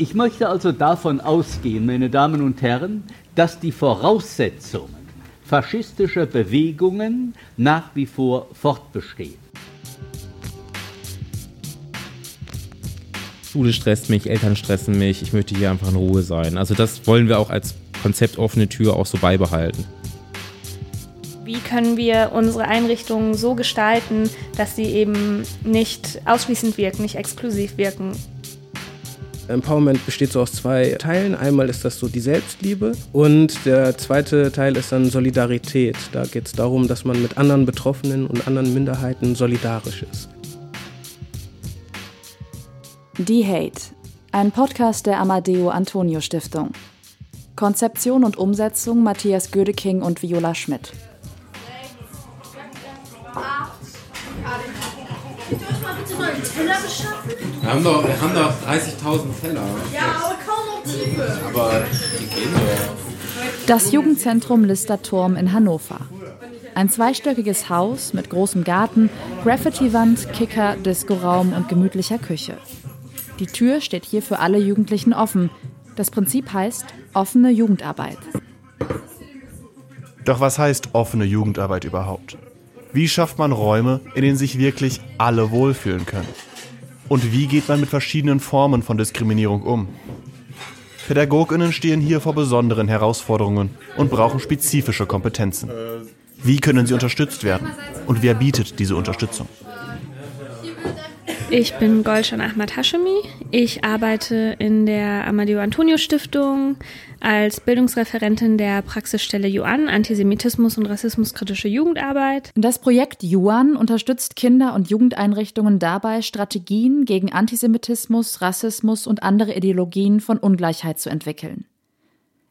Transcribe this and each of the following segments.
Ich möchte also davon ausgehen, meine Damen und Herren, dass die Voraussetzungen faschistischer Bewegungen nach wie vor fortbestehen. Schule stresst mich, Eltern stressen mich, ich möchte hier einfach in Ruhe sein. Also das wollen wir auch als Konzept offene Tür auch so beibehalten. Wie können wir unsere Einrichtungen so gestalten, dass sie eben nicht ausschließend wirken, nicht exklusiv wirken? Empowerment besteht so aus zwei Teilen. Einmal ist das so die Selbstliebe und der zweite Teil ist dann Solidarität. Da geht es darum, dass man mit anderen Betroffenen und anderen Minderheiten solidarisch ist. Die Hate, ein Podcast der Amadeo Antonio Stiftung. Konzeption und Umsetzung Matthias Gödeking und Viola Schmidt. Wir haben doch, wir haben doch 30.000 Teller. Ja, aber kaum noch Tiefe. Aber die gehen doch. Das Jugendzentrum Listerturm in Hannover. Ein zweistöckiges Haus mit großem Garten, Graffiti-Wand, Kicker, Diskoraum und gemütlicher Küche. Die Tür steht hier für alle Jugendlichen offen. Das Prinzip heißt offene Jugendarbeit. Doch was heißt offene Jugendarbeit überhaupt? Wie schafft man Räume, in denen sich wirklich alle wohlfühlen können? Und wie geht man mit verschiedenen Formen von Diskriminierung um? Pädagoginnen stehen hier vor besonderen Herausforderungen und brauchen spezifische Kompetenzen. Wie können sie unterstützt werden? Und wer bietet diese Unterstützung? Ich bin Golshan Ahmad Hashemi. Ich arbeite in der Amadeo Antonio Stiftung als Bildungsreferentin der Praxisstelle Yuan, Antisemitismus und rassismuskritische Jugendarbeit. Das Projekt Yuan unterstützt Kinder- und Jugendeinrichtungen dabei, Strategien gegen Antisemitismus, Rassismus und andere Ideologien von Ungleichheit zu entwickeln.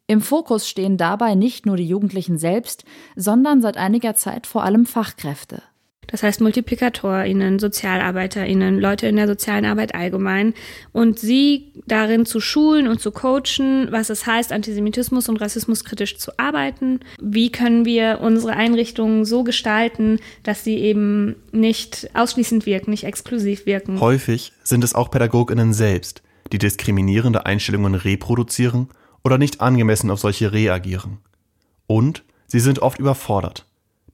Im Fokus stehen dabei nicht nur die Jugendlichen selbst, sondern seit einiger Zeit vor allem Fachkräfte. Das heißt MultiplikatorInnen, SozialarbeiterInnen, Leute in der sozialen Arbeit allgemein. Und sie darin zu schulen und zu coachen, was es heißt, Antisemitismus und Rassismus kritisch zu arbeiten. Wie können wir unsere Einrichtungen so gestalten, dass sie eben nicht ausschließend wirken, nicht exklusiv wirken. Häufig sind es auch PädagogInnen selbst, die diskriminierende Einstellungen reproduzieren oder nicht angemessen auf solche reagieren. Und sie sind oft überfordert.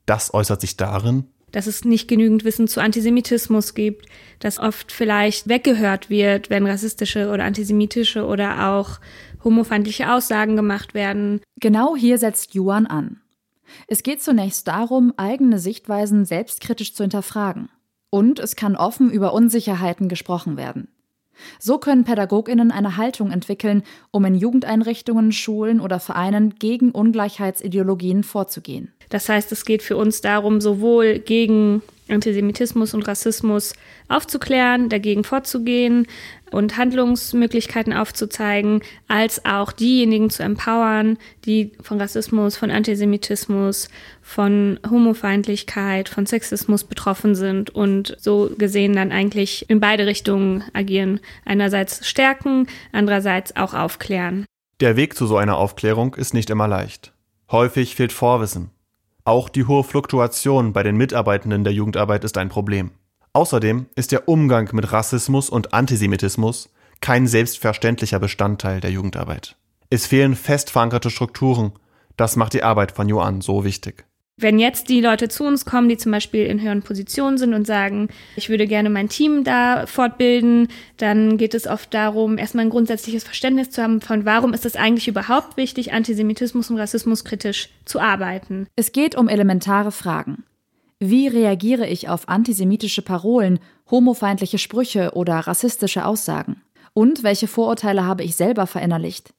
Das äußert sich darin, dass es nicht genügend Wissen zu Antisemitismus gibt, dass oft vielleicht weggehört wird, wenn rassistische oder antisemitische oder auch homofeindliche Aussagen gemacht werden. Genau hier setzt Yuan an. Es geht zunächst darum, eigene Sichtweisen selbstkritisch zu hinterfragen. Und es kann offen über Unsicherheiten gesprochen werden. So können Pädagoginnen eine Haltung entwickeln, um in Jugendeinrichtungen, Schulen oder Vereinen gegen Ungleichheitsideologien vorzugehen. Das heißt, es geht für uns darum, sowohl gegen Antisemitismus und Rassismus aufzuklären, dagegen vorzugehen und Handlungsmöglichkeiten aufzuzeigen, als auch diejenigen zu empowern, die von Rassismus, von Antisemitismus, von Homofeindlichkeit, von Sexismus betroffen sind und so gesehen dann eigentlich in beide Richtungen agieren. Einerseits stärken, andererseits auch aufklären. Der Weg zu so einer Aufklärung ist nicht immer leicht. Häufig fehlt Vorwissen. Auch die hohe Fluktuation bei den Mitarbeitenden der Jugendarbeit ist ein Problem. Außerdem ist der Umgang mit Rassismus und Antisemitismus kein selbstverständlicher Bestandteil der Jugendarbeit. Es fehlen fest verankerte Strukturen. Das macht die Arbeit von Joann so wichtig. Wenn jetzt die Leute zu uns kommen, die zum Beispiel in höheren Positionen sind und sagen, ich würde gerne mein Team da fortbilden, dann geht es oft darum, erstmal ein grundsätzliches Verständnis zu haben von, warum ist es eigentlich überhaupt wichtig, Antisemitismus und Rassismus kritisch zu arbeiten. Es geht um elementare Fragen. Wie reagiere ich auf antisemitische Parolen, homofeindliche Sprüche oder rassistische Aussagen? Und welche Vorurteile habe ich selber verinnerlicht?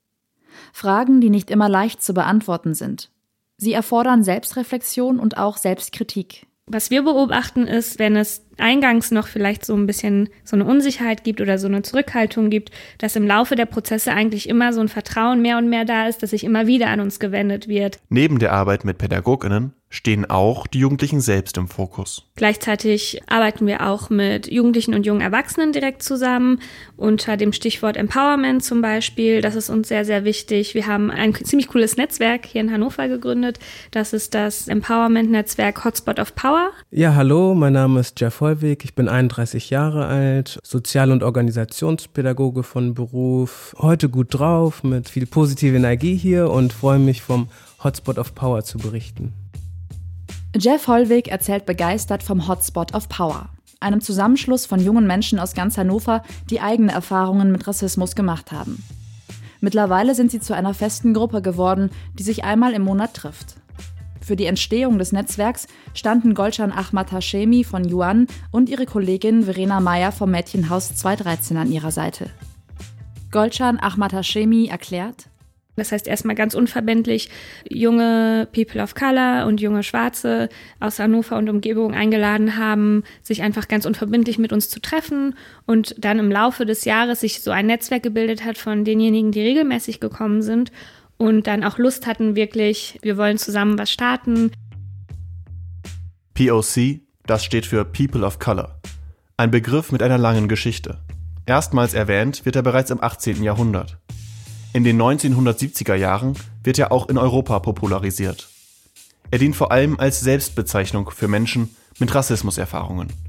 Fragen, die nicht immer leicht zu beantworten sind Sie erfordern Selbstreflexion und auch Selbstkritik. Was wir beobachten ist, wenn es eingangs noch vielleicht so ein bisschen so eine Unsicherheit gibt oder so eine Zurückhaltung gibt, dass im Laufe der Prozesse eigentlich immer so ein Vertrauen mehr und mehr da ist, dass sich immer wieder an uns gewendet wird. Neben der Arbeit mit Pädagoginnen stehen auch die Jugendlichen selbst im Fokus. Gleichzeitig arbeiten wir auch mit Jugendlichen und jungen Erwachsenen direkt zusammen, unter dem Stichwort Empowerment zum Beispiel. Das ist uns sehr, sehr wichtig. Wir haben ein ziemlich cooles Netzwerk hier in Hannover gegründet. Das ist das Empowerment-Netzwerk Hotspot of Power. Ja, hallo, mein Name ist Jeff Hollweg, ich bin 31 Jahre alt, Sozial- und Organisationspädagoge von Beruf, heute gut drauf, mit viel positive Energie hier und freue mich vom Hotspot of Power zu berichten. Jeff Hollweg erzählt begeistert vom Hotspot of Power, einem Zusammenschluss von jungen Menschen aus ganz Hannover, die eigene Erfahrungen mit Rassismus gemacht haben. Mittlerweile sind sie zu einer festen Gruppe geworden, die sich einmal im Monat trifft. Für die Entstehung des Netzwerks standen Golcan Ahmad Hashemi von Yuan und ihre Kollegin Verena Meyer vom Mädchenhaus 213 an ihrer Seite. Golcan Ahmad Hashemi erklärt, das heißt erstmal ganz unverbindlich junge People of Color und junge Schwarze aus Hannover und Umgebung eingeladen haben, sich einfach ganz unverbindlich mit uns zu treffen und dann im Laufe des Jahres sich so ein Netzwerk gebildet hat von denjenigen, die regelmäßig gekommen sind und dann auch Lust hatten, wirklich, wir wollen zusammen was starten. POC, das steht für People of Color. Ein Begriff mit einer langen Geschichte. Erstmals erwähnt wird er bereits im 18. Jahrhundert. In den 1970er Jahren wird er auch in Europa popularisiert. Er dient vor allem als Selbstbezeichnung für Menschen mit Rassismuserfahrungen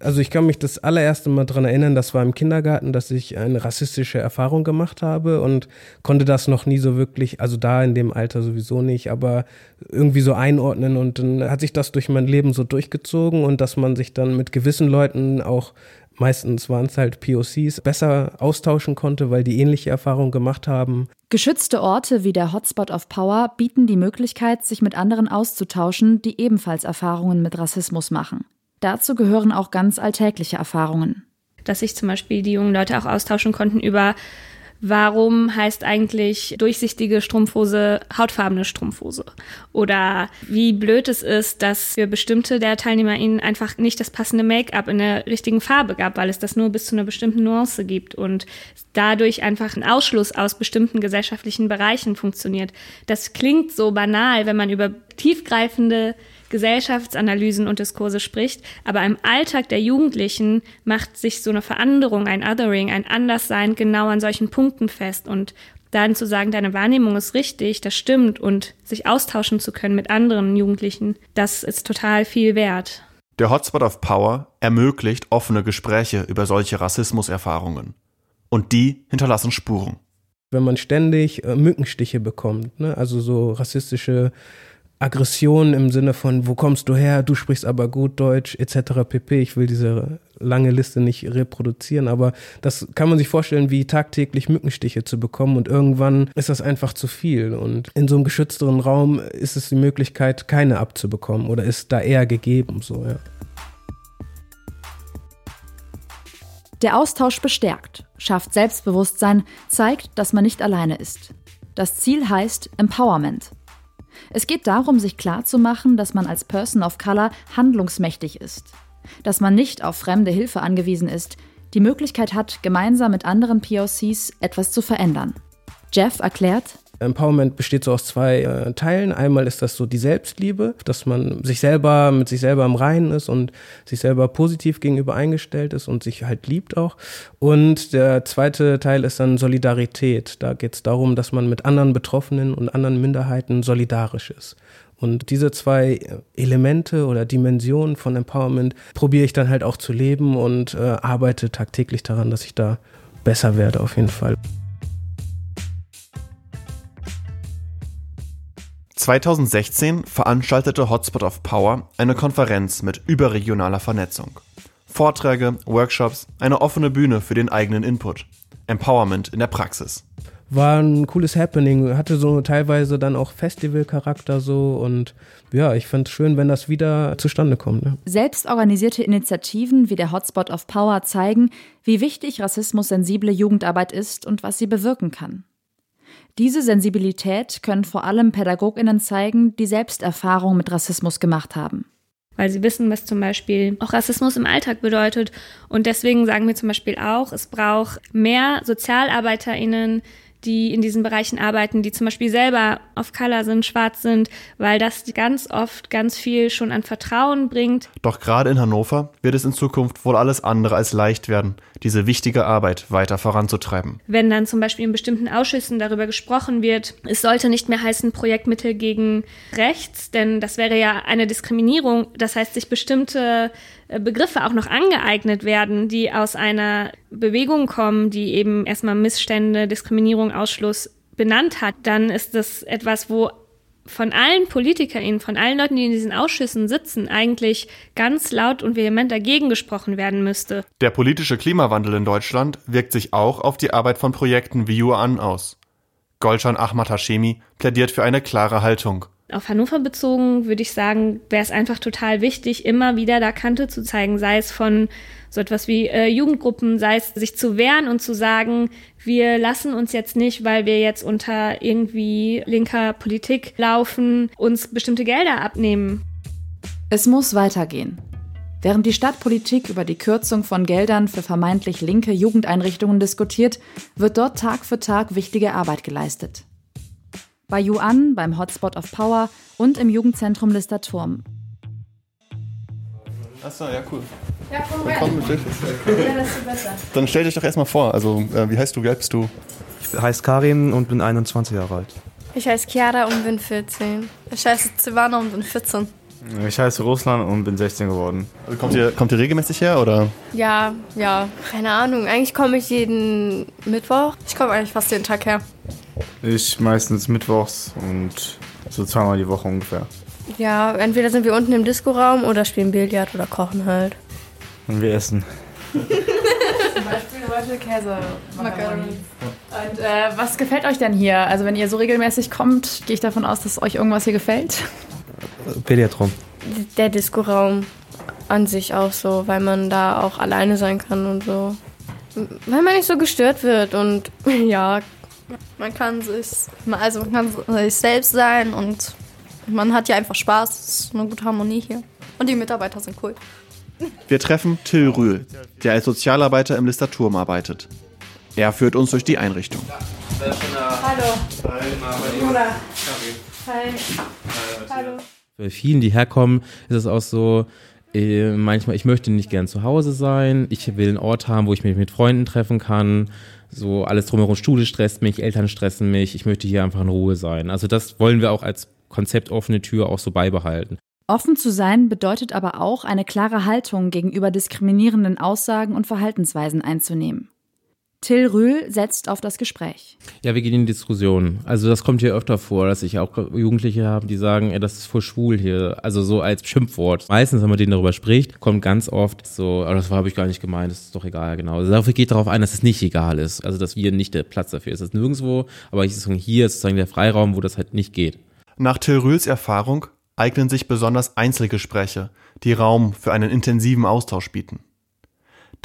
also ich kann mich das allererste Mal daran erinnern, das war im Kindergarten, dass ich eine rassistische Erfahrung gemacht habe und konnte das noch nie so wirklich, also da in dem Alter sowieso nicht, aber irgendwie so einordnen und dann hat sich das durch mein Leben so durchgezogen und dass man sich dann mit gewissen Leuten auch meistens waren es halt POCs, besser austauschen konnte, weil die ähnliche Erfahrungen gemacht haben. Geschützte Orte wie der Hotspot of Power bieten die Möglichkeit, sich mit anderen auszutauschen, die ebenfalls Erfahrungen mit Rassismus machen. Dazu gehören auch ganz alltägliche Erfahrungen. Dass sich zum Beispiel die jungen Leute auch austauschen konnten über Warum heißt eigentlich durchsichtige Strumpfhose hautfarbene Strumpfhose? Oder wie blöd es ist, dass für bestimmte der Teilnehmer ihnen einfach nicht das passende Make-up in der richtigen Farbe gab, weil es das nur bis zu einer bestimmten Nuance gibt und dadurch einfach ein Ausschluss aus bestimmten gesellschaftlichen Bereichen funktioniert. Das klingt so banal, wenn man über tiefgreifende Gesellschaftsanalysen und Diskurse spricht, aber im Alltag der Jugendlichen macht sich so eine Veränderung, ein Othering, ein Anderssein genau an solchen Punkten fest und dann zu sagen, deine Wahrnehmung ist richtig, das stimmt und sich austauschen zu können mit anderen Jugendlichen, das ist total viel wert. Der Hotspot of Power ermöglicht offene Gespräche über solche Rassismuserfahrungen. Und die hinterlassen Spuren. Wenn man ständig äh, Mückenstiche bekommt, ne? also so rassistische Aggression im Sinne von, wo kommst du her, du sprichst aber gut Deutsch, etc. pp. Ich will diese lange Liste nicht reproduzieren, aber das kann man sich vorstellen, wie tagtäglich Mückenstiche zu bekommen und irgendwann ist das einfach zu viel und in so einem geschützteren Raum ist es die Möglichkeit, keine abzubekommen oder ist da eher gegeben, so, ja. Der Austausch bestärkt, schafft Selbstbewusstsein, zeigt, dass man nicht alleine ist. Das Ziel heißt Empowerment. Es geht darum, sich klarzumachen, dass man als Person of Color handlungsmächtig ist. Dass man nicht auf fremde Hilfe angewiesen ist, die Möglichkeit hat, gemeinsam mit anderen POCs etwas zu verändern. Jeff erklärt, Empowerment besteht so aus zwei äh, Teilen. Einmal ist das so die Selbstliebe, dass man sich selber mit sich selber im Reinen ist und sich selber positiv gegenüber eingestellt ist und sich halt liebt auch. Und der zweite Teil ist dann Solidarität. Da geht es darum, dass man mit anderen Betroffenen und anderen Minderheiten solidarisch ist. Und diese zwei Elemente oder Dimensionen von Empowerment probiere ich dann halt auch zu leben und äh, arbeite tagtäglich daran, dass ich da besser werde auf jeden Fall. 2016 veranstaltete Hotspot of Power eine Konferenz mit überregionaler Vernetzung. Vorträge, Workshops, eine offene Bühne für den eigenen Input. Empowerment in der Praxis. War ein cooles Happening, hatte so teilweise dann auch Festivalcharakter so und ja, ich fand es schön, wenn das wieder zustande kommt. Ne? Selbstorganisierte Initiativen wie der Hotspot of Power zeigen, wie wichtig rassismus-sensible Jugendarbeit ist und was sie bewirken kann. Diese Sensibilität können vor allem Pädagoginnen zeigen, die selbst Erfahrungen mit Rassismus gemacht haben. Weil sie wissen, was zum Beispiel auch Rassismus im Alltag bedeutet. Und deswegen sagen wir zum Beispiel auch, es braucht mehr SozialarbeiterInnen, die in diesen Bereichen arbeiten, die zum Beispiel selber auf Color sind, schwarz sind, weil das ganz oft ganz viel schon an Vertrauen bringt. Doch gerade in Hannover wird es in Zukunft wohl alles andere als leicht werden, diese wichtige Arbeit weiter voranzutreiben. Wenn dann zum Beispiel in bestimmten Ausschüssen darüber gesprochen wird, es sollte nicht mehr heißen Projektmittel gegen rechts, denn das wäre ja eine Diskriminierung. Das heißt, sich bestimmte Begriffe auch noch angeeignet werden, die aus einer Bewegung kommen, die eben erstmal Missstände, Diskriminierung, Ausschluss benannt hat, dann ist das etwas, wo von allen PolitikerInnen, von allen Leuten, die in diesen Ausschüssen sitzen, eigentlich ganz laut und vehement dagegen gesprochen werden müsste. Der politische Klimawandel in Deutschland wirkt sich auch auf die Arbeit von Projekten wie Yuan aus. Golshan Ahmad Hashemi plädiert für eine klare Haltung. Auf Hannover bezogen würde ich sagen, wäre es einfach total wichtig, immer wieder da Kante zu zeigen, sei es von so etwas wie äh, Jugendgruppen, sei es sich zu wehren und zu sagen, wir lassen uns jetzt nicht, weil wir jetzt unter irgendwie linker Politik laufen, uns bestimmte Gelder abnehmen. Es muss weitergehen. Während die Stadtpolitik über die Kürzung von Geldern für vermeintlich linke Jugendeinrichtungen diskutiert, wird dort Tag für Tag wichtige Arbeit geleistet bei Yuan beim Hotspot of Power und im Jugendzentrum Lister Turm. Achso, ja, cool. Ja, komm rein. Komm, ja, das ist besser. Dann stell dich doch erstmal vor. Also, äh, wie heißt du, wie alt bist du? Ich heiße Karim und bin 21 Jahre alt. Ich heiße Chiara und bin 14. Ich heiße Silvana und bin 14. Ich heiße Russland und bin 16 geworden. Also kommt, ihr, kommt ihr regelmäßig her oder? Ja, ja, keine Ahnung. Eigentlich komme ich jeden Mittwoch. Ich komme eigentlich fast jeden Tag her. Ich meistens mittwochs und so zweimal die Woche ungefähr. Ja, entweder sind wir unten im Diskoraum oder spielen Billard oder kochen halt. Und wir essen. Zum Beispiel heute Käse. Macaroni. Und äh, was gefällt euch denn hier? Also wenn ihr so regelmäßig kommt, gehe ich davon aus, dass euch irgendwas hier gefällt? Pediatron. Der Diskoraum an sich auch so, weil man da auch alleine sein kann und so. Weil man nicht so gestört wird und ja, man kann sich, also man kann sich selbst sein und man hat ja einfach Spaß. Es ist eine gute Harmonie hier. Und die Mitarbeiter sind cool. Wir treffen Till Rühl, der als Sozialarbeiter im Lister Turm arbeitet. Er führt uns durch die Einrichtung. Hallo. Hi. Hi. Hallo. Bei vielen, die herkommen, ist es auch so, äh, manchmal, ich möchte nicht gern zu Hause sein, ich will einen Ort haben, wo ich mich mit Freunden treffen kann. So alles drumherum, Schule stresst mich, Eltern stressen mich, ich möchte hier einfach in Ruhe sein. Also das wollen wir auch als Konzept offene Tür auch so beibehalten. Offen zu sein bedeutet aber auch, eine klare Haltung gegenüber diskriminierenden Aussagen und Verhaltensweisen einzunehmen. Till Rühl setzt auf das Gespräch. Ja, wir gehen in die Diskussion. Also das kommt hier öfter vor, dass ich auch Jugendliche habe, die sagen, ey, das ist voll schwul hier. Also so als Schimpfwort. Meistens, wenn man denen darüber spricht, kommt ganz oft so, oh, das habe ich gar nicht gemeint, das ist doch egal, genau. Also dafür geht darauf ein, dass es nicht egal ist. Also dass wir nicht der Platz dafür ist. Das ist nirgendwo, aber ich sage, hier ist sozusagen der Freiraum, wo das halt nicht geht. Nach Till Rühls Erfahrung eignen sich besonders Einzelgespräche, die Raum für einen intensiven Austausch bieten.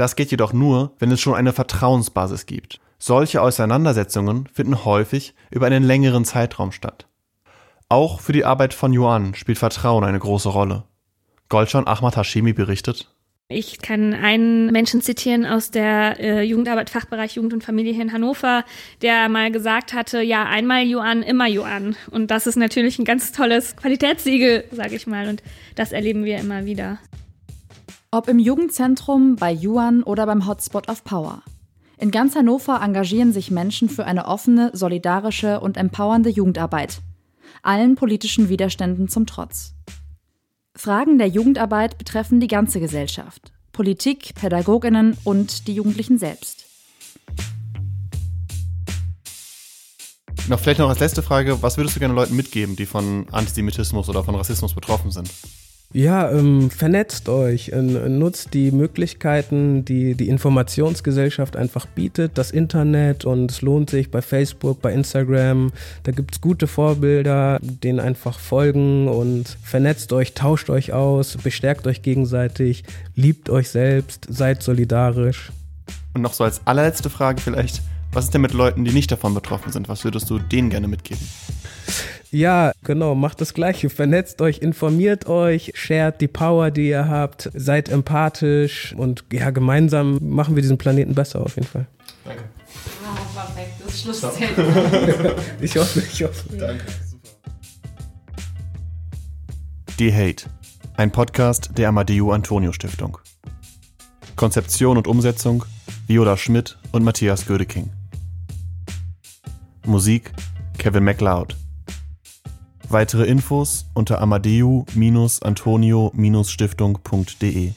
Das geht jedoch nur, wenn es schon eine Vertrauensbasis gibt. Solche Auseinandersetzungen finden häufig über einen längeren Zeitraum statt. Auch für die Arbeit von Yuan spielt Vertrauen eine große Rolle. Golshan Ahmad Hashemi berichtet, ich kann einen Menschen zitieren aus der äh, Jugendarbeit, Fachbereich Jugend und Familie hier in Hannover, der mal gesagt hatte, ja, einmal Yuan, immer Yuan. Und das ist natürlich ein ganz tolles Qualitätssiegel, sage ich mal. Und das erleben wir immer wieder. Ob im Jugendzentrum, bei Yuan oder beim Hotspot of Power. In ganz Hannover engagieren sich Menschen für eine offene, solidarische und empowernde Jugendarbeit. Allen politischen Widerständen zum Trotz. Fragen der Jugendarbeit betreffen die ganze Gesellschaft. Politik, Pädagoginnen und die Jugendlichen selbst. Noch vielleicht noch als letzte Frage, was würdest du gerne Leuten mitgeben, die von Antisemitismus oder von Rassismus betroffen sind? Ja, ähm, vernetzt euch, äh, nutzt die Möglichkeiten, die die Informationsgesellschaft einfach bietet, das Internet und es lohnt sich bei Facebook, bei Instagram, da gibt es gute Vorbilder, denen einfach folgen und vernetzt euch, tauscht euch aus, bestärkt euch gegenseitig, liebt euch selbst, seid solidarisch. Und noch so als allerletzte Frage vielleicht, was ist denn mit Leuten, die nicht davon betroffen sind? Was würdest du denen gerne mitgeben? Ja, genau, macht das Gleiche. Vernetzt euch, informiert euch, shared die Power, die ihr habt, seid empathisch und ja, gemeinsam machen wir diesen Planeten besser auf jeden Fall. Danke. Oh, perfekt, das Schlussstatement. ich hoffe, ich hoffe. Danke. Die Hate, ein Podcast der Amadeo Antonio Stiftung. Konzeption und Umsetzung Viola Schmidt und Matthias Gödeking. Musik Kevin MacLeod. Weitere Infos unter amadeu-antonio-stiftung.de